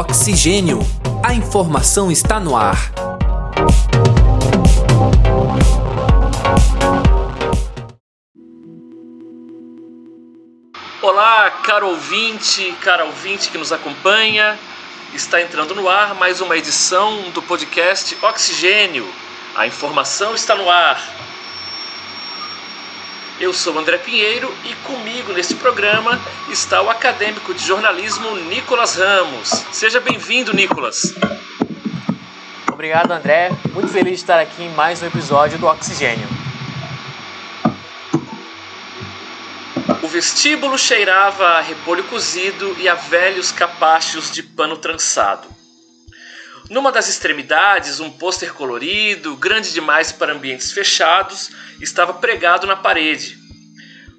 Oxigênio. A informação está no ar. Olá, caro ouvinte, cara ouvinte que nos acompanha. Está entrando no ar mais uma edição do podcast Oxigênio. A informação está no ar. Eu sou André Pinheiro e comigo neste programa está o acadêmico de jornalismo Nicolas Ramos. Seja bem-vindo, Nicolas. Obrigado, André. Muito feliz de estar aqui em mais um episódio do Oxigênio. O vestíbulo cheirava a repolho cozido e a velhos capachos de pano trançado. Numa das extremidades, um pôster colorido, grande demais para ambientes fechados, estava pregado na parede.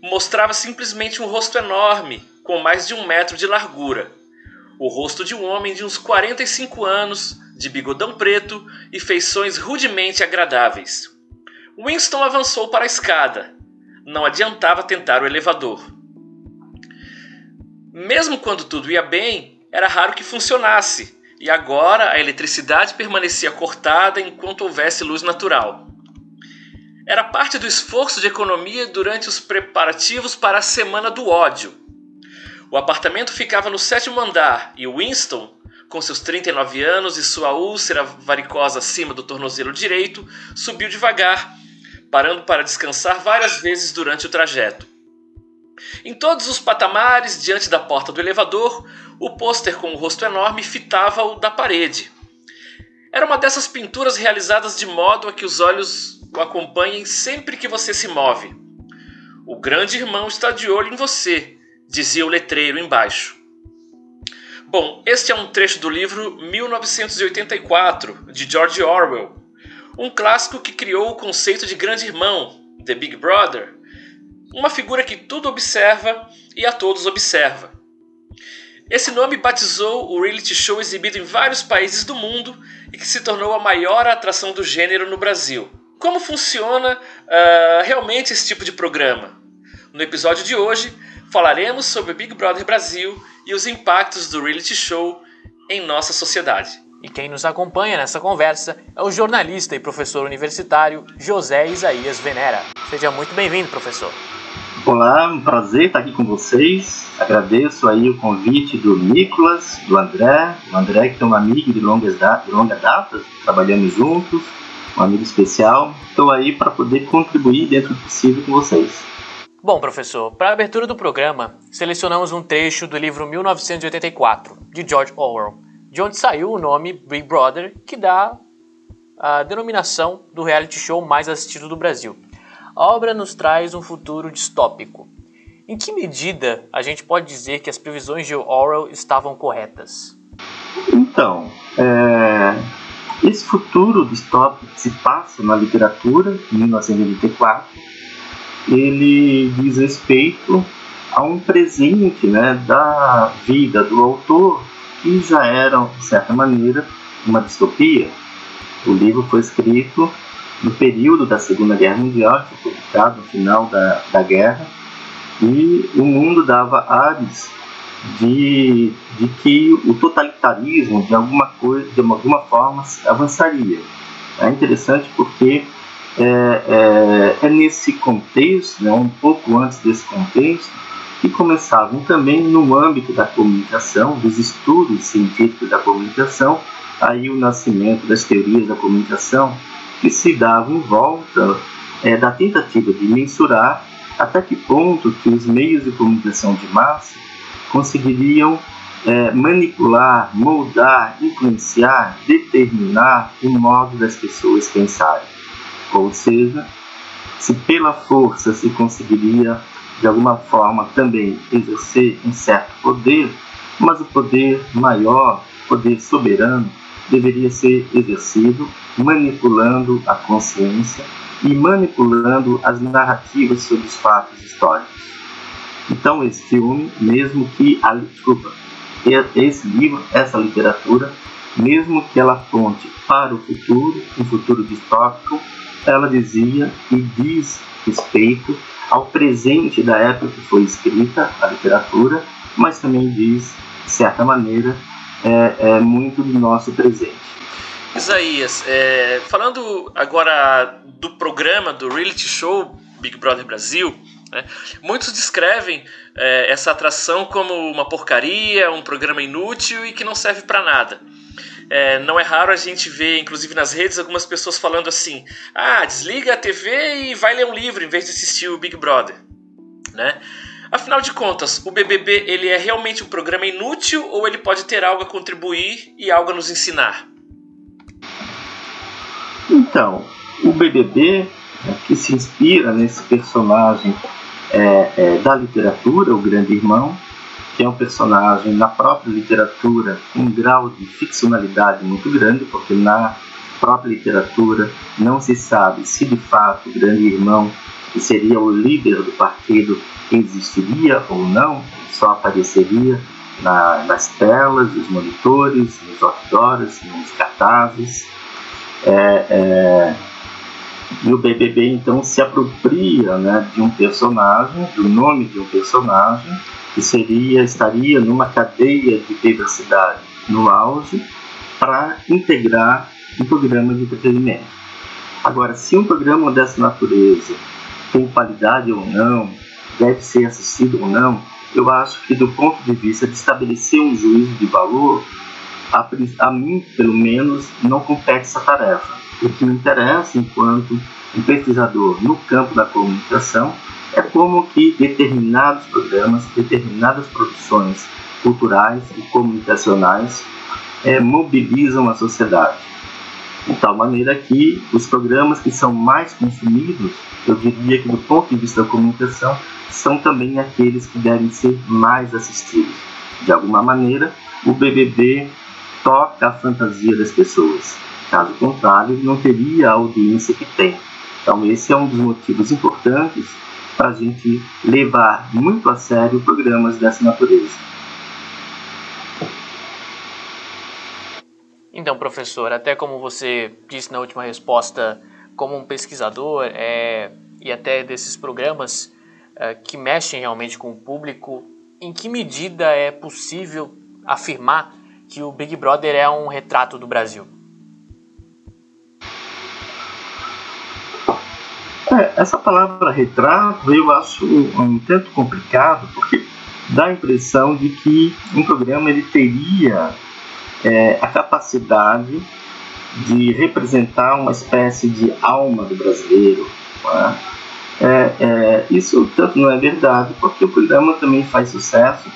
Mostrava simplesmente um rosto enorme, com mais de um metro de largura. O rosto de um homem de uns 45 anos, de bigodão preto e feições rudemente agradáveis. Winston avançou para a escada. Não adiantava tentar o elevador. Mesmo quando tudo ia bem, era raro que funcionasse e agora a eletricidade permanecia cortada enquanto houvesse luz natural. Era parte do esforço de economia durante os preparativos para a Semana do Ódio. O apartamento ficava no sétimo andar e Winston, com seus 39 anos e sua úlcera varicosa acima do tornozelo direito, subiu devagar, parando para descansar várias vezes durante o trajeto. Em todos os patamares, diante da porta do elevador, o pôster com o rosto enorme fitava-o da parede. Era uma dessas pinturas realizadas de modo a que os olhos o acompanhem sempre que você se move. O grande irmão está de olho em você, dizia o letreiro embaixo. Bom, este é um trecho do livro 1984, de George Orwell, um clássico que criou o conceito de grande irmão, The Big Brother, uma figura que tudo observa e a todos observa. Esse nome batizou o reality show exibido em vários países do mundo e que se tornou a maior atração do gênero no Brasil. Como funciona uh, realmente esse tipo de programa? No episódio de hoje, falaremos sobre Big Brother Brasil e os impactos do reality show em nossa sociedade. E quem nos acompanha nessa conversa é o jornalista e professor universitário José Isaías Venera. Seja muito bem-vindo, professor. Olá, um prazer estar aqui com vocês. Agradeço aí o convite do Nicolas, do André, o André que é um amigo de, longas da, longa data, trabalhamos juntos, um amigo especial. Estou aí para poder contribuir dentro do possível com vocês. Bom, professor, para a abertura do programa, selecionamos um trecho do livro 1984, de George Orwell, de onde saiu o nome Big Brother, que dá a denominação do reality show mais assistido do Brasil. A obra nos traz um futuro distópico. Em que medida a gente pode dizer que as previsões de Orwell estavam corretas? Então, é, esse futuro distópico que se passa na literatura, em 1984, ele diz respeito a um presente né, da vida do autor que já era, de certa maneira, uma distopia. O livro foi escrito no período da Segunda Guerra Mundial, que foi publicado no final da, da guerra, e o mundo dava ares de, de que o totalitarismo, de alguma, coisa, de alguma forma, avançaria. É interessante porque é, é, é nesse contexto, né, um pouco antes desse contexto, que começavam também no âmbito da comunicação, dos estudos científicos da comunicação, aí o nascimento das teorias da comunicação, que se dava em volta é, da tentativa de mensurar até que ponto que os meios de comunicação de massa conseguiriam é, manipular, moldar, influenciar, determinar o modo das pessoas pensarem. Ou seja, se pela força se conseguiria de alguma forma também exercer um certo poder, mas o poder maior, poder soberano, deveria ser exercido manipulando a consciência e manipulando as narrativas sobre os fatos históricos. Então, esse filme, mesmo que a, desculpa, esse livro, essa literatura, mesmo que ela aponte para o futuro, um futuro distópico, ela dizia e diz respeito ao presente da época que foi escrita a literatura, mas também diz, de certa maneira, é, é muito do nosso presente. Isaías, é, falando agora do programa, do reality show Big Brother Brasil, né, muitos descrevem é, essa atração como uma porcaria, um programa inútil e que não serve para nada. É, não é raro a gente ver, inclusive nas redes, algumas pessoas falando assim: ah, desliga a TV e vai ler um livro em vez de assistir o Big Brother. Né? Afinal de contas, o BBB ele é realmente um programa inútil ou ele pode ter algo a contribuir e algo a nos ensinar? Então, o BBB, né, que se inspira nesse personagem é, é, da literatura, o Grande Irmão, que é um personagem na própria literatura com um grau de ficcionalidade muito grande, porque na própria literatura não se sabe se de fato o Grande Irmão, que seria o líder do partido, existiria ou não, só apareceria na, nas telas, nos monitores, nos outdoors, nos cartazes. É, é, e o BBB então se apropria né, de um personagem, do nome de um personagem, que seria estaria numa cadeia de privacidade no auge para integrar um programa de entretenimento. Agora, se um programa dessa natureza tem qualidade ou não, deve ser assistido ou não, eu acho que do ponto de vista de estabelecer um juízo de valor, a, a mim, pelo menos, não compete essa tarefa. O que me interessa enquanto um pesquisador no campo da comunicação é como que determinados programas, determinadas produções culturais e comunicacionais é, mobilizam a sociedade. De tal maneira que os programas que são mais consumidos, eu diria que do ponto de vista da comunicação, são também aqueles que devem ser mais assistidos. De alguma maneira, o BBB toca a fantasia das pessoas. Caso contrário, não teria a audiência que tem. Então, esse é um dos motivos importantes para a gente levar muito a sério programas dessa natureza. Então, professor, até como você disse na última resposta, como um pesquisador é, e até desses programas é, que mexem realmente com o público, em que medida é possível afirmar que o Big Brother é um retrato do Brasil? É, essa palavra retrato eu acho um tanto complicado, porque dá a impressão de que um programa ele teria é, a capacidade de representar uma espécie de alma do brasileiro. É? É, é, isso tanto não é verdade, porque o programa também faz sucesso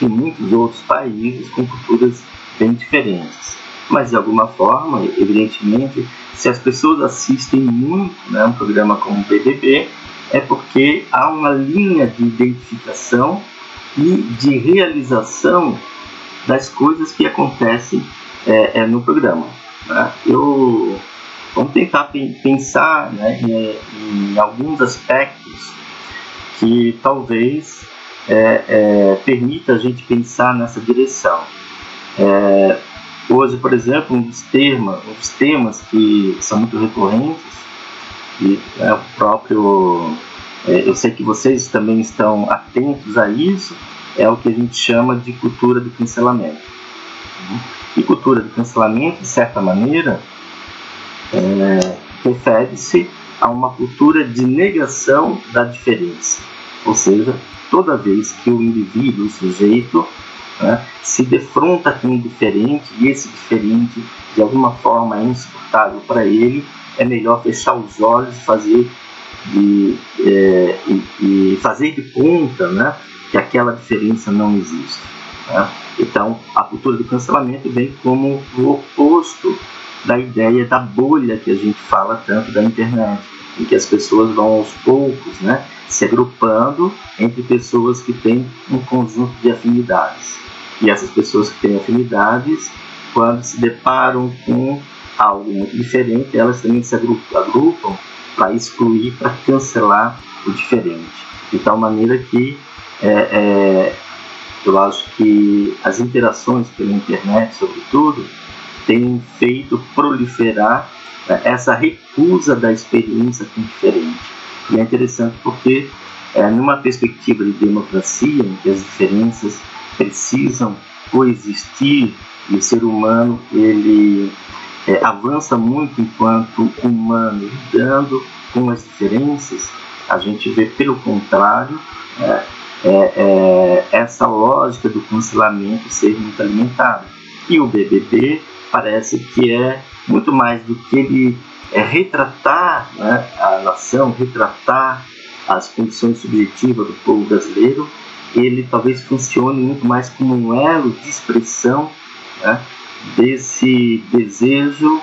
em muitos outros países com culturas bem diferentes. Mas de alguma forma, evidentemente, se as pessoas assistem muito né, um programa como o BBB, é porque há uma linha de identificação e de realização das coisas que acontecem é, é, no programa. Né? Eu vamos tentar pensar né, em, em, alguns aspectos que talvez é, é, permita a gente pensar nessa direção. É, Hoje, por exemplo, um dos, temas, um dos temas que são muito recorrentes, e é o próprio. É, eu sei que vocês também estão atentos a isso, é o que a gente chama de cultura do cancelamento. E cultura do cancelamento, de certa maneira, é, refere-se a uma cultura de negação da diferença. Ou seja, toda vez que o indivíduo, o sujeito, né, se defronta com o diferente e esse diferente de alguma forma é insuportável para ele, é melhor fechar os olhos e fazer de, é, e, e, fazer de conta né, que aquela diferença não existe. Né? Então, a cultura do cancelamento vem como o oposto da ideia da bolha que a gente fala tanto da internet, em que as pessoas vão aos poucos né, se agrupando entre pessoas que têm um conjunto de afinidades. E essas pessoas que têm afinidades, quando se deparam com algo muito diferente, elas também se agrupam para excluir, para cancelar o diferente. De tal maneira que é, é, eu acho que as interações pela internet, sobretudo, têm feito proliferar é, essa recusa da experiência com diferente. E é interessante porque, é, numa perspectiva de democracia, em que as diferenças precisam coexistir e o ser humano ele é, avança muito enquanto humano, lidando com as diferenças, a gente vê pelo contrário é, é, é, essa lógica do cancelamento ser muito alimentada. E o BBB parece que é muito mais do que ele é, retratar né, a nação, retratar as condições subjetivas do povo brasileiro, ele talvez funcione muito mais como um elo de expressão né, desse desejo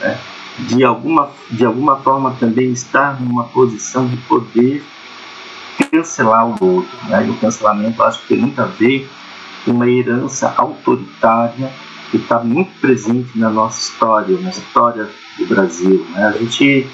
né, de, alguma, de alguma forma também estar numa posição de poder cancelar o outro. Né? E o cancelamento acho que tem muito a ver com uma herança autoritária que está muito presente na nossa história, na história do Brasil. Né? A gente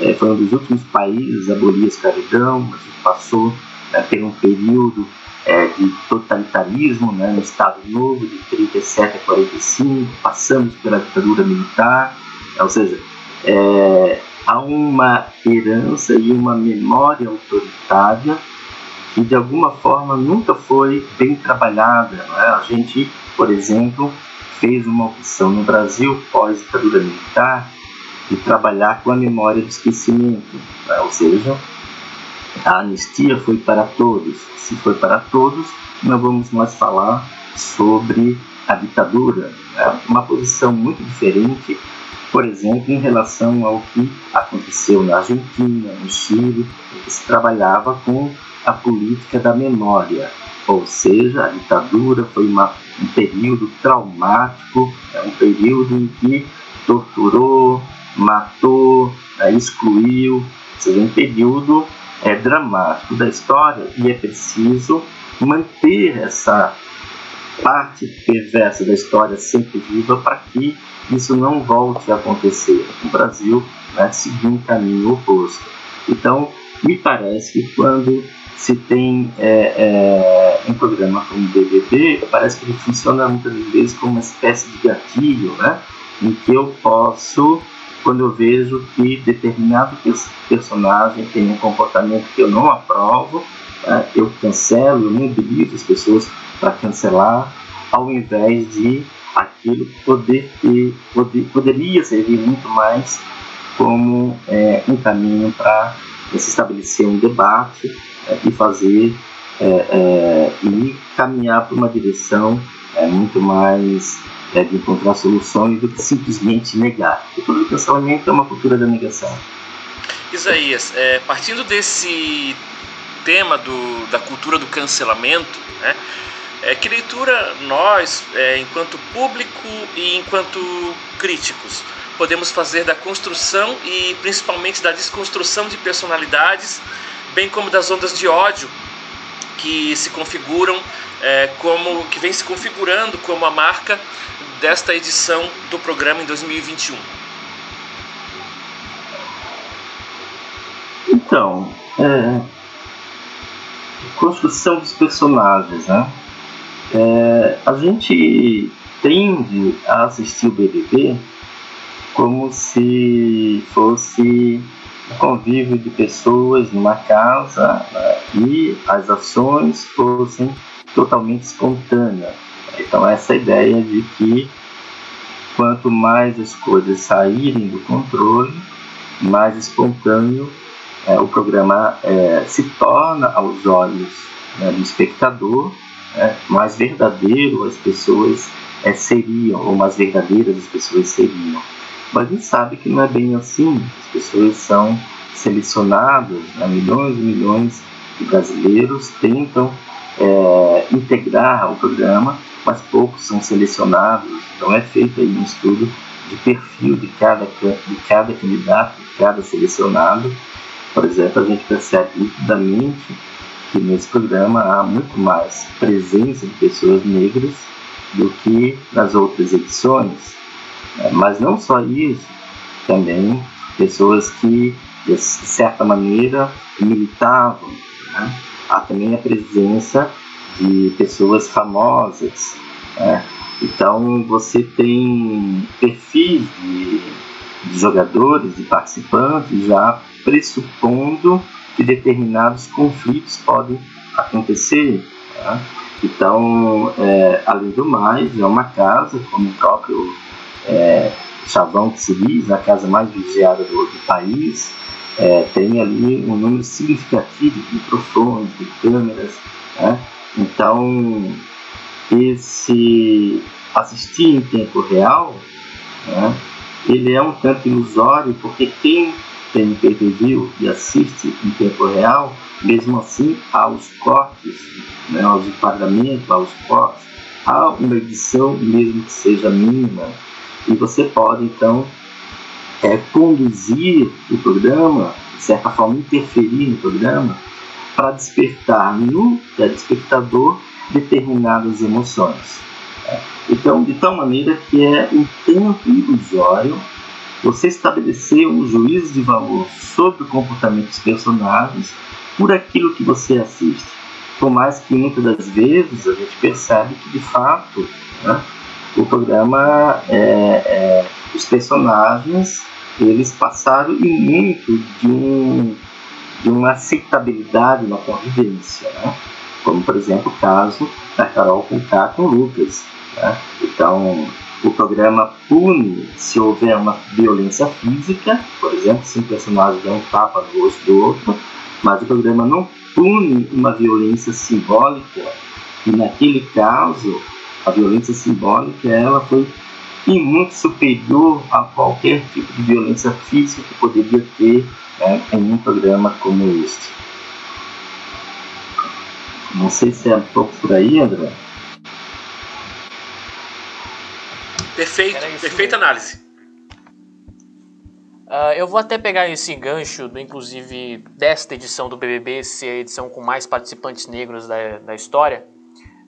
é, foi um dos últimos países a abolir a escravidão, a gente passou né, por um período é, de totalitarismo né, no Estado Novo, de 37 a 45, passamos pela ditadura militar, ou seja, é, há uma herança e uma memória autoritária que de alguma forma nunca foi bem trabalhada. Né? A gente, por exemplo, fez uma opção no Brasil pós-ditadura militar de trabalhar com a memória do esquecimento, né? ou seja, a anistia foi para todos. Se foi para todos, não vamos mais falar sobre a ditadura. É uma posição muito diferente, por exemplo, em relação ao que aconteceu na Argentina, no Chile, se trabalhava com a política da memória. Ou seja, a ditadura foi uma, um período traumático, é um período em que torturou, matou, é, excluiu, ou seja, um período é, dramático da história e é preciso manter essa parte perversa da história sempre viva para que isso não volte a acontecer. O Brasil né, seguiu um caminho oposto. Então, me parece que quando se tem é, é, um programa como o BBB, parece que ele funciona muitas vezes como uma espécie de gatilho, né, em que eu posso quando eu vejo que determinado personagem tem um comportamento que eu não aprovo, né, eu cancelo, eu mobilizo as pessoas para cancelar, ao invés de aquilo poder ter, poder, poderia servir muito mais como é, um caminho para se estabelecer um debate é, e fazer é, é e caminhar para uma direção é, muito mais é, de encontrar soluções do que simplesmente negar. A cultura do cancelamento é uma cultura da negação. Isaías, partindo desse tema do, da cultura do cancelamento, né, é, que leitura nós, é, enquanto público e enquanto críticos, podemos fazer da construção e principalmente da desconstrução de personalidades, bem como das ondas de ódio que se configuram é, como que vem se configurando como a marca desta edição do programa em 2021? Então, é, construção dos personagens, né? É, a gente tende a assistir o BBB como se fosse um convívio de pessoas numa casa né? e as ações fossem totalmente espontâneas. Então, essa ideia de que quanto mais as coisas saírem do controle, mais espontâneo é, o programa é, se torna aos olhos né, do espectador, é, mais verdadeiro as pessoas é, seriam, ou mais verdadeiras as pessoas seriam. Mas a gente sabe que não é bem assim, as pessoas são selecionadas, né, milhões e milhões de brasileiros tentam é, integrar o programa mas poucos são selecionados. Então é feito aí um estudo de perfil de cada, de cada candidato, de cada selecionado. Por exemplo, a gente percebe nitidamente que nesse programa há muito mais presença de pessoas negras do que nas outras edições. É, mas não só isso, também pessoas que, de certa maneira, militavam. Né? Há também a presença de pessoas famosas. Né? Então você tem perfis de, de jogadores, de participantes, já pressupondo que determinados conflitos podem acontecer. Tá? Então, é, além do mais, é uma casa, como o próprio é, Chavão que se diz, a casa mais vigiada do, do país, é, tem ali um número significativo de microfones, de câmeras. Né? Então, esse assistir em tempo real, né, ele é um tanto ilusório, porque quem tem pay-per-view e assiste em tempo real, mesmo assim há os cortes, né, aos pagamentos, aos cortes, há uma edição, mesmo que seja mínima, e você pode então é, conduzir o programa, de certa forma interferir no programa, para despertar no telespectador determinadas emoções. Então, de tal maneira que é um tanto ilusório você estabelecer um juízo de valor sobre o comportamento dos personagens por aquilo que você assiste. Por mais que muitas das vezes a gente percebe que, de fato, né, o programa, é, é, os personagens, eles passaram em muito de, um, de uma aceitabilidade na convivência. Né? Como, por exemplo, o caso da Carol com K com Lucas. Né? Então, o programa pune se houver uma violência física, por exemplo, se um personagem der um tapa no rosto do outro, mas o programa não pune uma violência simbólica, e naquele caso, a violência simbólica ela foi e muito superior a qualquer tipo de violência física que poderia ter né, em um programa como este. Não sei se é um pouco por aí, André. Perfeito, perfeita análise. Uh, eu vou até pegar esse gancho, do, inclusive, desta edição do BBB ser a edição com mais participantes negros da, da história,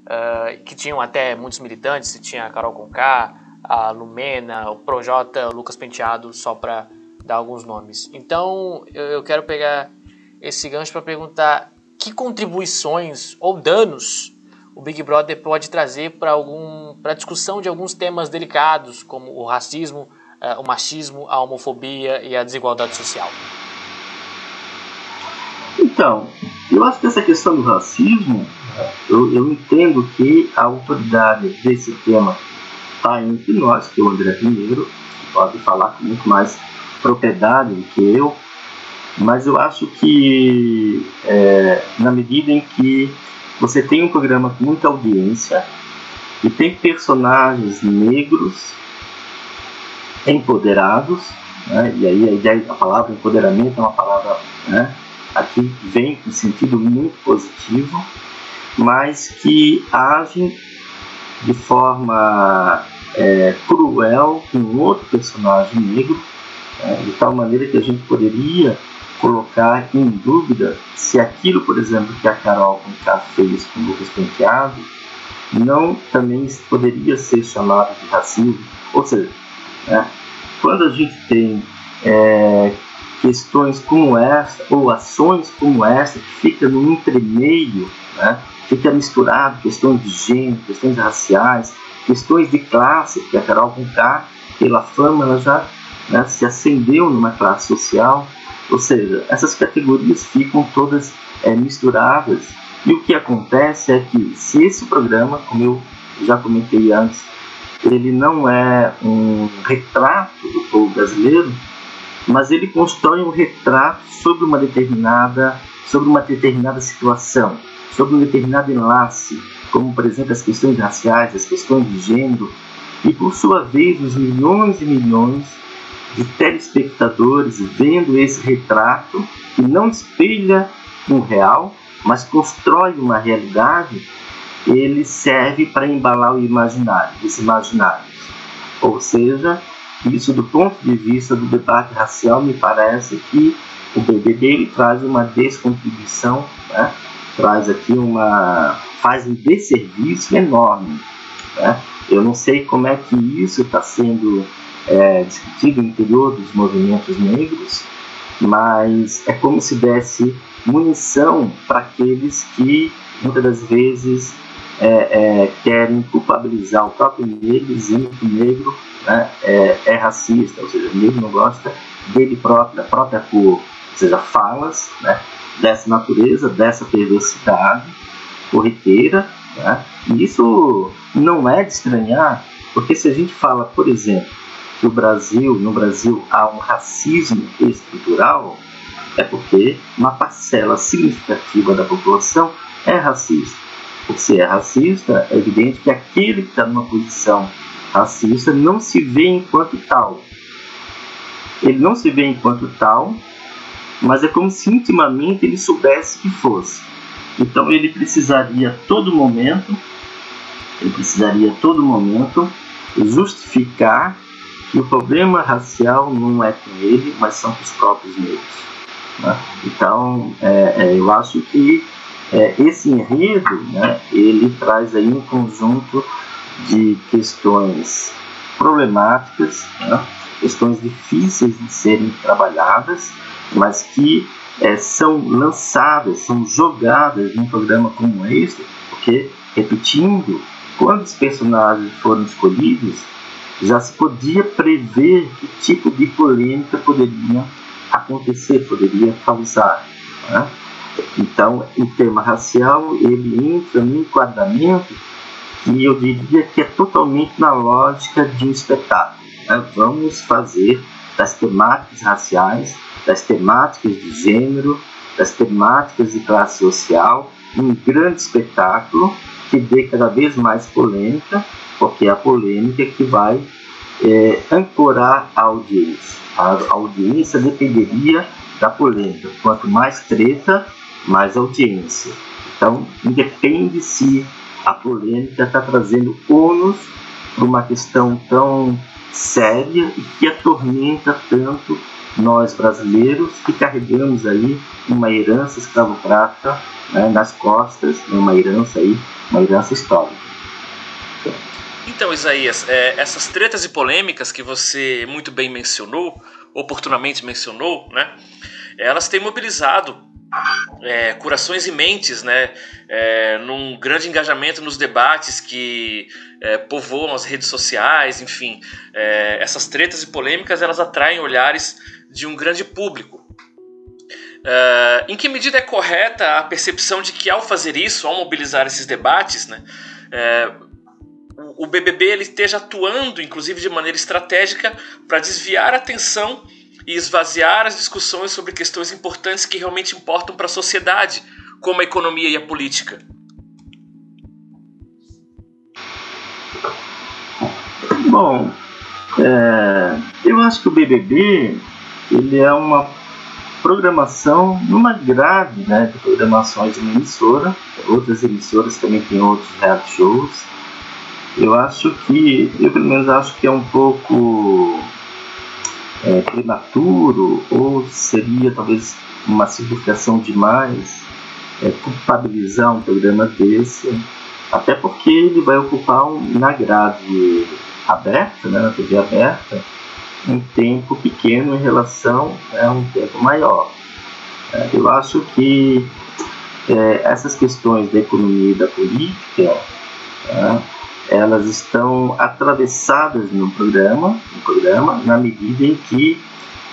uh, que tinham até muitos militantes, tinha a Carol Conká, a Lumena, o Projota, o Lucas Penteado, só para dar alguns nomes. Então, eu, eu quero pegar esse gancho para perguntar que contribuições ou danos o Big Brother pode trazer para algum para discussão de alguns temas delicados como o racismo, uh, o machismo, a homofobia e a desigualdade social. Então, eu acho que essa questão do racismo, eu, eu entendo que a autoridade desse tema está entre nós, que é o André Pinheiro, pode falar com muito mais propriedade do que eu, mas eu acho que é, na medida em que você tem um programa com muita audiência e tem personagens negros empoderados, né? e aí a ideia, a palavra empoderamento é uma palavra né, aqui vem no sentido muito positivo, mas que agem de forma é, cruel com outro personagem negro, é, de tal maneira que a gente poderia colocar em dúvida se aquilo, por exemplo, que a Carol Conká fez com o Lucas Penteado não também poderia ser chamado de racismo. Ou seja, né, quando a gente tem é, questões como essa, ou ações como essa, que fica no entremeio, né, fica misturado questões de gênero, questões raciais, questões de classe, que a Carol Conká, pela fama, ela já né, se acendeu numa classe social, ou seja, essas categorias ficam todas é, misturadas. E o que acontece é que se esse programa, como eu já comentei antes, ele não é um retrato do povo brasileiro, mas ele constrói um retrato sobre uma determinada, sobre uma determinada situação, sobre um determinado enlace, como por exemplo as questões raciais, as questões de gênero, e por sua vez os milhões e milhões de telespectadores vendo esse retrato que não espelha um real, mas constrói uma realidade, ele serve para embalar o imaginário, os imaginários. Ou seja, isso do ponto de vista do debate racial me parece que o BBB traz uma descontribuição, né? traz aqui uma faz um desserviço enorme. Né? Eu não sei como é que isso está sendo é, no interior dos movimentos negros, mas é como se desse munição para aqueles que muitas das vezes é, é, querem culpabilizar o próprio negro, dizendo que o negro né, é, é, racista, ou seja, o negro não gosta dele próprio, da própria cor, ou seja, falas né, dessa natureza, dessa perversidade corriqueira, Né? E isso não é de estranhar, porque se a gente fala, por exemplo, que o Brasil, no Brasil há um racismo estrutural, é porque uma parcela significativa da população é racista. Porque se é racista, é evidente que aquele que está numa posição racista não se vê enquanto tal. Ele não se vê enquanto tal, mas é como se intimamente ele soubesse que fosse. Então ele precisaria a todo momento, ele precisaria a todo momento justificar que o problema racial não é com ele, mas são com os próprios negros. Né? Então, é, é, eu acho que é, esse enredo, né, ele traz aí um conjunto de questões problemáticas, né, questões difíceis de serem trabalhadas, mas que é, são lançadas, são jogadas num programa como este, porque, repetindo, quando os personagens foram escolhidos, já se podia prever que tipo de polêmica poderia acontecer, poderia causar. Né? Então, o tema racial ele entra no enquadramento que eu diria que é totalmente na lógica de um espetáculo. Né? Vamos fazer das temáticas raciais, das temáticas de gênero, das temáticas de classe social, um grande espetáculo que dê cada vez mais polêmica, porque é a polêmica que vai é, ancorar a audiência. A audiência dependeria da polêmica. Quanto mais treta, mais audiência. Então, independe se a polêmica está trazendo ônus para uma questão tão séria e que atormenta tanto nós brasileiros que carregamos aí uma herança escravocrata né, nas costas, uma herança aí, uma herança histórica. Então, Isaías, é, essas tretas e polêmicas que você muito bem mencionou, oportunamente mencionou, né? Elas têm mobilizado é, corações e mentes, né, é, num grande engajamento nos debates que é, povoam as redes sociais, enfim, é, essas tretas e polêmicas elas atraem olhares de um grande público. É, em que medida é correta a percepção de que ao fazer isso, ao mobilizar esses debates, né, é, o BBB ele esteja atuando, inclusive de maneira estratégica, para desviar a atenção e esvaziar as discussões sobre questões importantes que realmente importam para a sociedade, como a economia e a política. Bom, é, eu acho que o BBB ele é uma programação numa grade né, de programações de uma emissora. Outras emissoras também têm outros reality shows. Eu acho que, eu pelo menos acho que é um pouco é, prematuro ou seria talvez uma simplificação demais é, culpabilizar um programa desse, até porque ele vai ocupar um, na grade aberta, né, na TV aberta, um tempo pequeno em relação né, a um tempo maior. É, eu acho que é, essas questões da economia e da política né, elas estão atravessadas no programa, no programa na medida em que,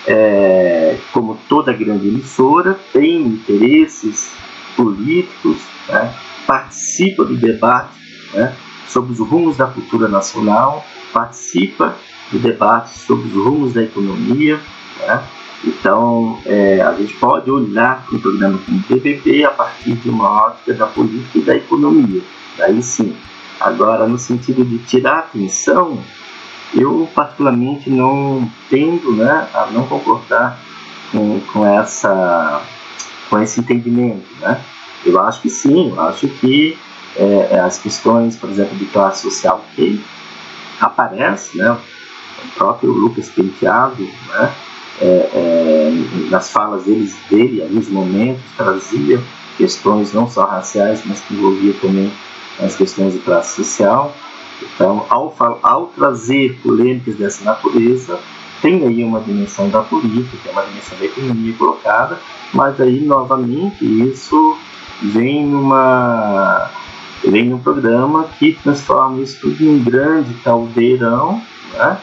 é, como toda grande emissora, tem interesses políticos, né, participa do debate né, sobre os rumos da cultura nacional, participa do debate sobre os rumos da economia. Né, então, é, a gente pode olhar para o programa como PPP a partir de uma ótica da política e da economia. Daí sim, Agora, no sentido de tirar atenção, eu particularmente não tendo né, a não concordar com, com, essa, com esse entendimento. Né? Eu acho que sim, eu acho que é as questões, por exemplo, de classe social que aparece, né? O próprio Lucas Penteado, né? É, é, nas falas deles, dele, alguns momentos, trazia questões não só raciais, mas que envolvia também as questões de classe social. Então, ao, ao trazer polêmicas dessa natureza, tem aí uma dimensão da política, uma dimensão da economia colocada, mas aí novamente isso vem numa vem num programa que transforma isso tudo em um grande caldeirão, né?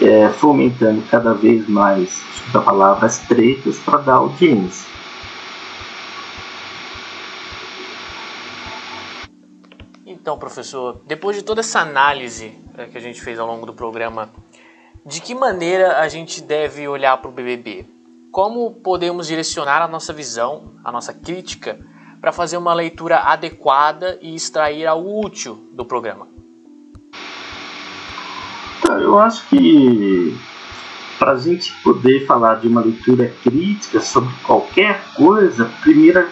é, fomentando cada vez mais, a palavra, as tretas para dar audiência. Então, professor, depois de toda essa análise é, que a gente fez ao longo do programa, de que maneira a gente deve olhar para o BBB? Como podemos direcionar a nossa visão, a nossa crítica, para fazer uma leitura adequada e extrair algo útil do programa? Eu acho que para a gente poder falar de uma leitura crítica sobre qualquer coisa, primeira,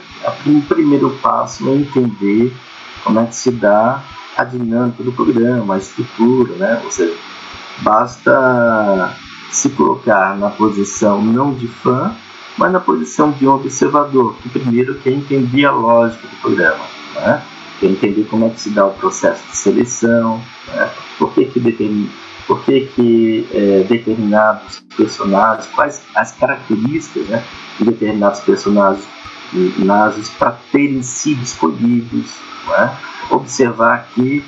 o primeiro passo é entender como é que se dá a dinâmica do programa, a estrutura, né? Ou seja, basta se colocar na posição não de fã, mas na posição de um observador, que primeiro quer entender a lógica do programa, né? quer entender como é que se dá o processo de seleção, né? por que, que determina por que, que é, determinados personagens, quais as características né, de determinados personagens para terem sido escolhidos. Né? Observar que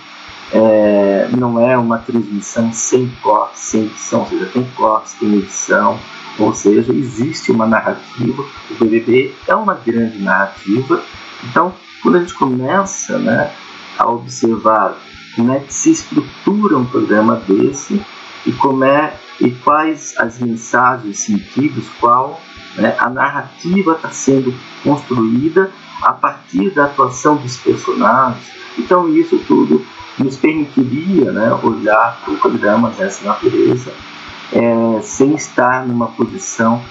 é, não é uma transmissão sem corte, sem edição, ou seja, tem cortes, tem edição, ou seja, existe uma narrativa. O BBB é uma grande narrativa. Então, quando a gente começa né, a observar como é que se estrutura um programa desse e como é e quais as mensagens, sentidos, qual né, a narrativa está sendo construída a partir da atuação dos personagens. Então isso tudo nos permitiria né, olhar para o programa dessa natureza é, sem estar numa posição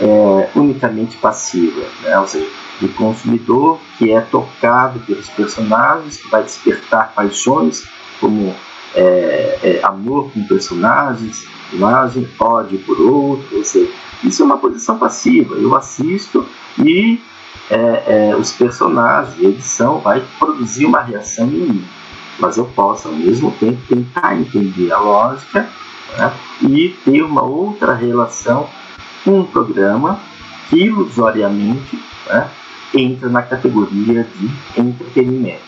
é, unicamente passiva, né? ou seja, de consumidor que é tocado pelos personagens, que vai despertar paixões como é, é, amor com personagens, imagem, ódio por outro, ou seja, isso é uma posição passiva. Eu assisto e é, é, os personagens, a edição vai produzir uma reação em mim, mas eu posso ao mesmo tempo tentar entender a lógica né, e ter uma outra relação com o programa que ilusoriamente né, entra na categoria de entretenimento.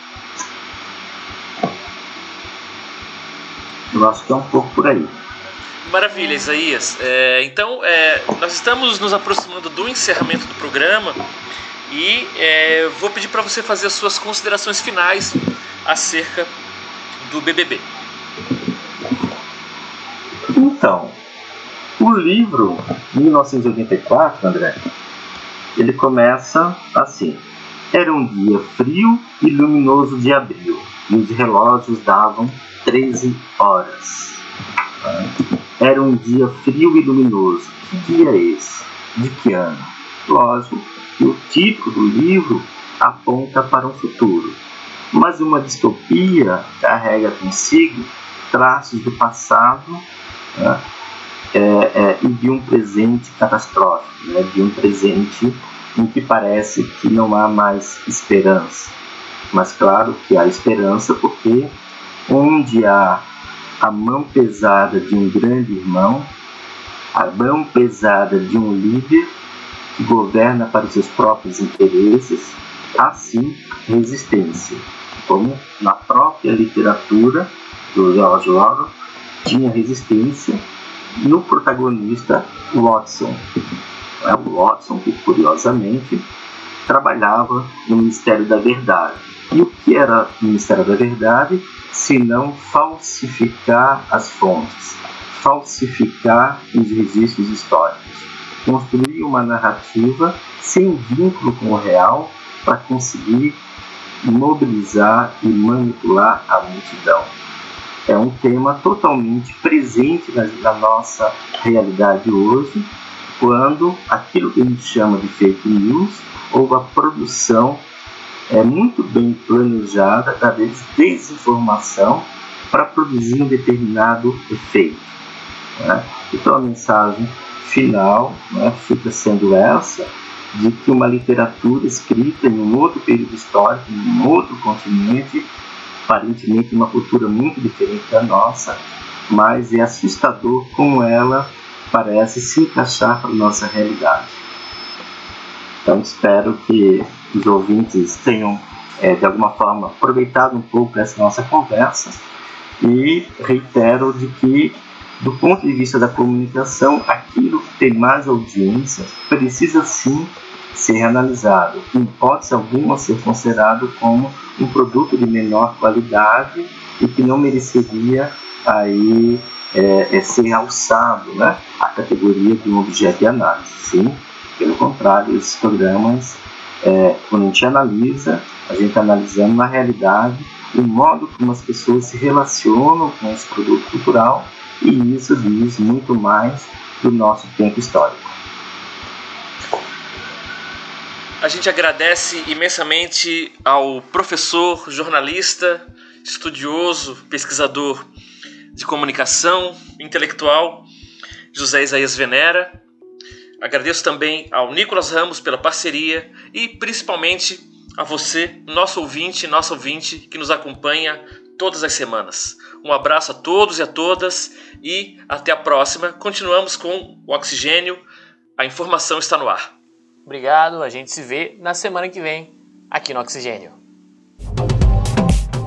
Eu acho que é um pouco por aí. Maravilha, Isaías. É, então, é, nós estamos nos aproximando do encerramento do programa e é, vou pedir para você fazer as suas considerações finais acerca do BBB. Então, o livro 1984, André, ele começa assim: Era um dia frio e luminoso de abril, e os relógios davam 13 horas. Era um dia frio e luminoso. Que dia é esse? De que ano? Lógico que o título do livro aponta para um futuro, mas uma distopia carrega consigo traços do passado né, é, é, e de um presente catastrófico, né, de um presente em que parece que não há mais esperança. Mas claro que há esperança porque onde há a mão pesada de um grande irmão, a mão pesada de um líder que governa para os seus próprios interesses, há sim resistência, como na própria literatura do George Orwell tinha resistência no protagonista Watson. É o Watson que, curiosamente, trabalhava no Ministério da Verdade. E o que era o Ministério da Verdade? se não falsificar as fontes, falsificar os registros históricos, construir uma narrativa sem vínculo com o real para conseguir mobilizar e manipular a multidão. É um tema totalmente presente na, na nossa realidade hoje, quando aquilo que a gente chama de fake news ou a produção é muito bem planejada da desinformação para produzir um determinado efeito. Né? Então a mensagem final né, fica sendo essa de que uma literatura escrita em um outro período histórico, em um outro continente, aparentemente uma cultura muito diferente da nossa, mas é assustador como ela parece se encaixar para a nossa realidade. Então espero que os ouvintes tenham, é, de alguma forma, aproveitado um pouco essa nossa conversa e reitero de que, do ponto de vista da comunicação, aquilo que tem mais audiência precisa sim ser analisado, em hipótese alguma ser considerado como um produto de menor qualidade e que não mereceria aí é, é ser alçado né, à categoria de um objeto de análise. Sim, pelo contrário, esses programas, é, quando a gente analisa, a gente está analisando na realidade o modo como as pessoas se relacionam com esse produto cultural e isso diz muito mais do nosso tempo histórico. A gente agradece imensamente ao professor, jornalista, estudioso, pesquisador de comunicação, intelectual, José Isaías Venera. Agradeço também ao Nicolas Ramos pela parceria e principalmente a você, nosso ouvinte, nosso ouvinte que nos acompanha todas as semanas. Um abraço a todos e a todas e até a próxima. Continuamos com o Oxigênio. A informação está no ar. Obrigado, a gente se vê na semana que vem aqui no Oxigênio.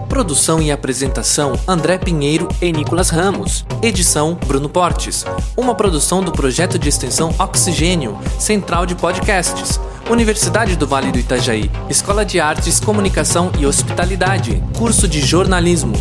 Produção e apresentação André Pinheiro e Nicolas Ramos. Edição Bruno Portes. Uma produção do projeto de extensão Oxigênio, Central de Podcasts. Universidade do Vale do Itajaí, Escola de Artes, Comunicação e Hospitalidade, curso de jornalismo.